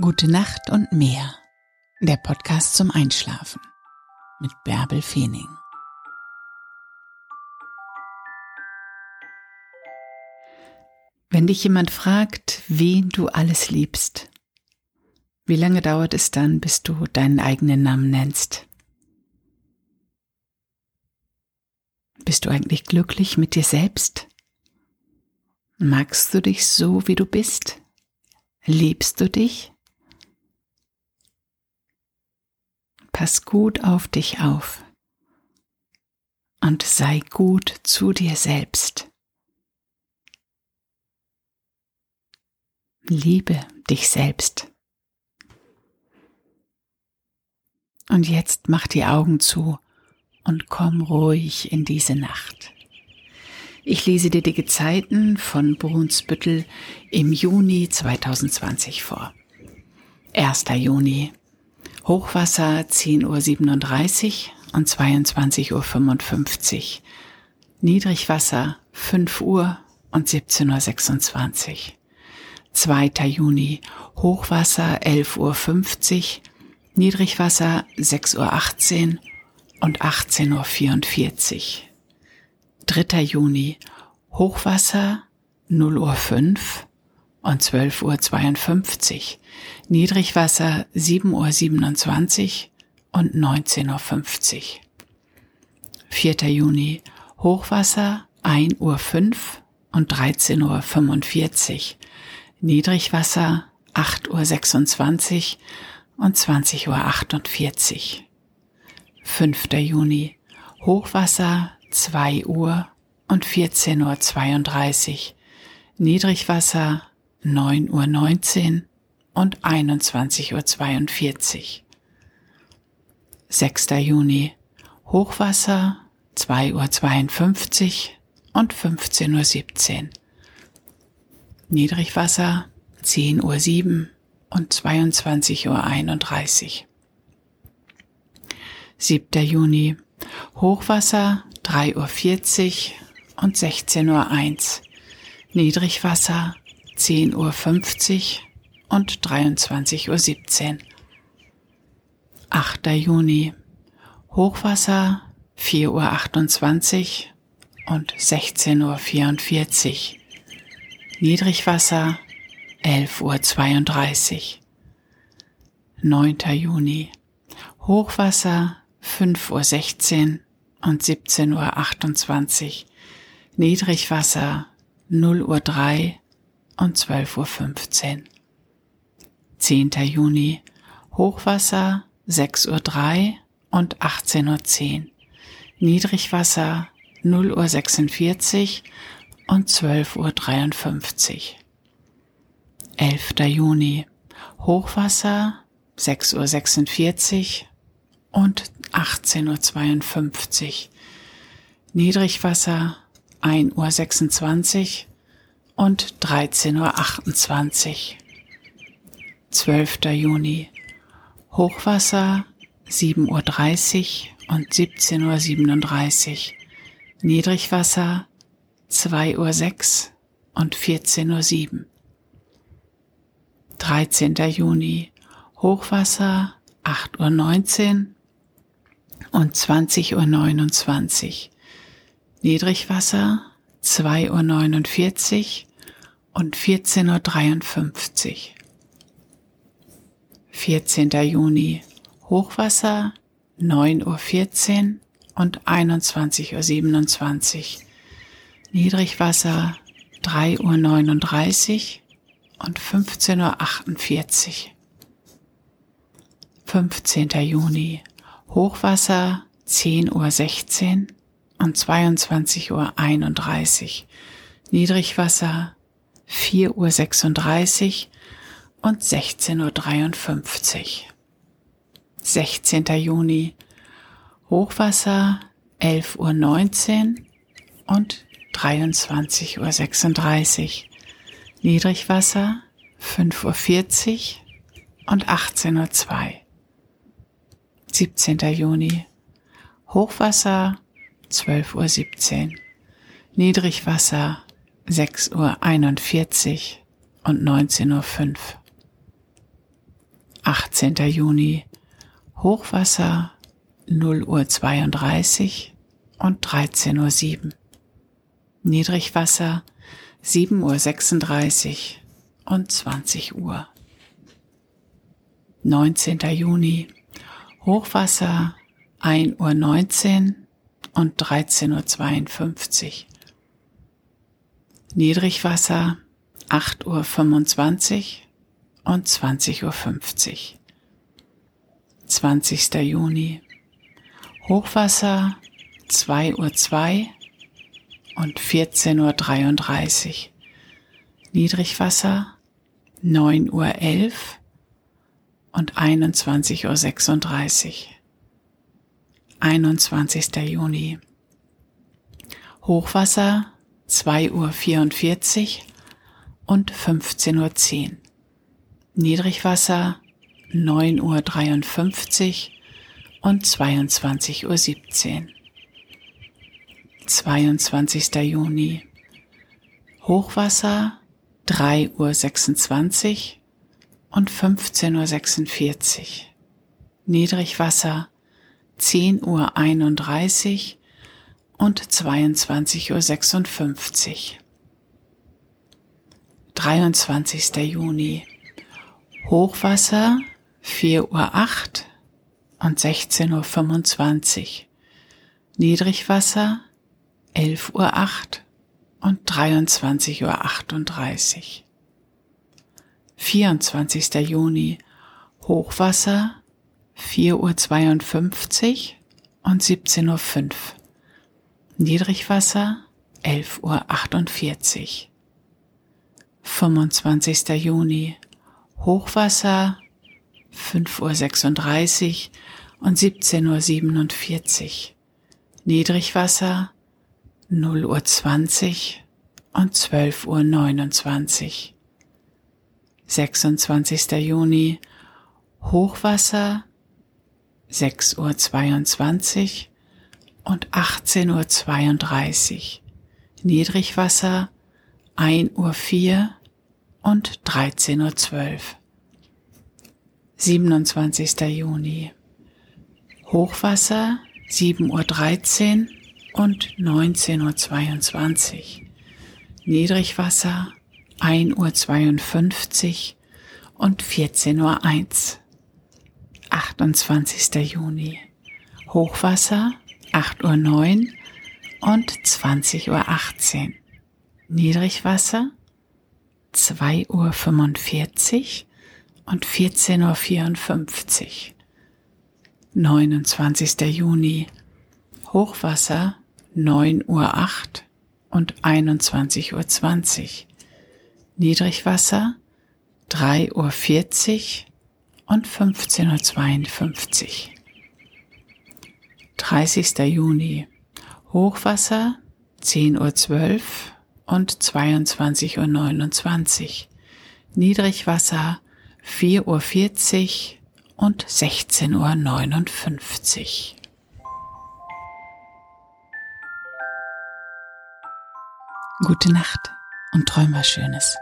Gute Nacht und mehr. Der Podcast zum Einschlafen mit Bärbel Feening. Wenn dich jemand fragt, wen du alles liebst, wie lange dauert es dann, bis du deinen eigenen Namen nennst? Bist du eigentlich glücklich mit dir selbst? Magst du dich so, wie du bist? Liebst du dich? Pass gut auf dich auf und sei gut zu dir selbst. Liebe dich selbst. Und jetzt mach die Augen zu und komm ruhig in diese Nacht. Ich lese dir die Gezeiten von Brunsbüttel im Juni 2020 vor. 1. Juni Hochwasser 10.37 Uhr und 22.55 Uhr. Niedrigwasser 5 Uhr und 17.26 Uhr. 2. Juni Hochwasser 11.50 Uhr, Niedrigwasser 6.18 Uhr und 18.44 Uhr. 3. Juni Hochwasser 0 Uhr 5 und 12.52 Uhr. Niedrigwasser 7.27 Uhr und 19.50 Uhr. 4. Juni Hochwasser 1 Uhr 5 und 13.45 Uhr. Niedrigwasser 8.26 Uhr und 20.48 Uhr. 5. Juni Hochwasser 2 Uhr und 14.32 Uhr. Niedrigwasser 9 Uhr 19 und 21.42 Uhr. 6. Juni Hochwasser 2 Uhr 52 und 15.17 Uhr. Niedrigwasser 10 Uhr 7 und 22 Uhr 31. 7. Juni Hochwasser 3 Uhr 40 und 16 Uhr 1. Niedrigwasser 10 Uhr 50 und 23 Uhr 17. 8. Juni Hochwasser 4 Uhr 28 und 16 Uhr 44. Niedrigwasser 11 Uhr 32. 9. Juni Hochwasser 5 Uhr 16 und 17 Uhr 28. Niedrigwasser 0 Uhr 3 und 12 Uhr 15. 10. Juni Hochwasser 6 Uhr 3 und 18 Uhr 10. Niedrigwasser 0 Uhr 46 und 12 Uhr 53. 11. Juni Hochwasser 6 Uhr 46 und 18 Uhr 52. Niedrigwasser 1 Uhr 26 und 13 Uhr 28. 12. Juni Hochwasser 7 Uhr 30 und 17 Uhr 37. Niedrigwasser 2 Uhr 6 und 14 Uhr 7. 13. Juni Hochwasser 8 Uhr 19 und 20 Uhr 29. Niedrigwasser 2 Uhr 49 und 14 Uhr 53. 14. Juni Hochwasser 9 Uhr 14 und 21 Uhr 27. Niedrigwasser 3 Uhr 39 und 15 Uhr 48. 15. Juni Hochwasser 10 Uhr 16 und 22 Uhr 31. Niedrigwasser 4 Uhr 36 und 16 Uhr 53. 16. Juni Hochwasser 11 Uhr 19 und 23 Uhr 36. Niedrigwasser 5 Uhr 40 und 18 Uhr 2. 17. Juni Hochwasser 12 Uhr 17. Niedrigwasser 6 Uhr 41 und 19 Uhr 5. 18. Juni Hochwasser 0 Uhr 32 und 13 Uhr 7. Niedrigwasser 7 Uhr 36 und 20 Uhr. 19. Juni Hochwasser 1 Uhr 19 und 13 Uhr 52. Niedrigwasser 8 Uhr 25 und 20 Uhr 50. 20. Juni Hochwasser 2 Uhr 2 und 14 Uhr 33. Niedrigwasser 9 Uhr 11 und 21 Uhr 36. 21. Juni. Hochwasser 2 Uhr 44 und 15 Uhr 10. Niedrigwasser 9 Uhr 53 und 22 Uhr 17. 22. Juni. Hochwasser 3 Uhr 26 und 15 Uhr 46. Niedrigwasser 10 Uhr 31 und 22 Uhr 56. 23. Juni. Hochwasser 4 Uhr 8 und 16 Uhr 25. Niedrigwasser 11 Uhr 8 und 23 Uhr 38. 24. Juni Hochwasser 4 Uhr 52 und 17 Uhr 5. Niedrigwasser 11 Uhr 48. 25. Juni Hochwasser 5 Uhr 36 und 17 Uhr 47. Niedrigwasser 0 Uhr 20 und 12 Uhr 29. 26. Juni Hochwasser 6 Uhr 22 und 18 Uhr 32. Niedrigwasser 1 Uhr 4 und 13 Uhr 12. 27. Juni. Hochwasser 7 Uhr 13 und 19 Uhr 22. Niedrigwasser 1 Uhr 52 und 14 Uhr 1. 28. Juni. Hochwasser 8 Uhr 9 und 20 Uhr 18. Niedrigwasser 2 Uhr 45 und 14 Uhr 54. 29. Juni. Hochwasser 9 Uhr 8 und 21 Uhr 20. Niedrigwasser 3 Uhr 40 und 15.52 Uhr. 30. Juni. Hochwasser 10.12 Uhr und 22.29 Uhr. Niedrigwasser 4.40 Uhr und 16.59 Uhr. Gute Nacht und träum was Schönes.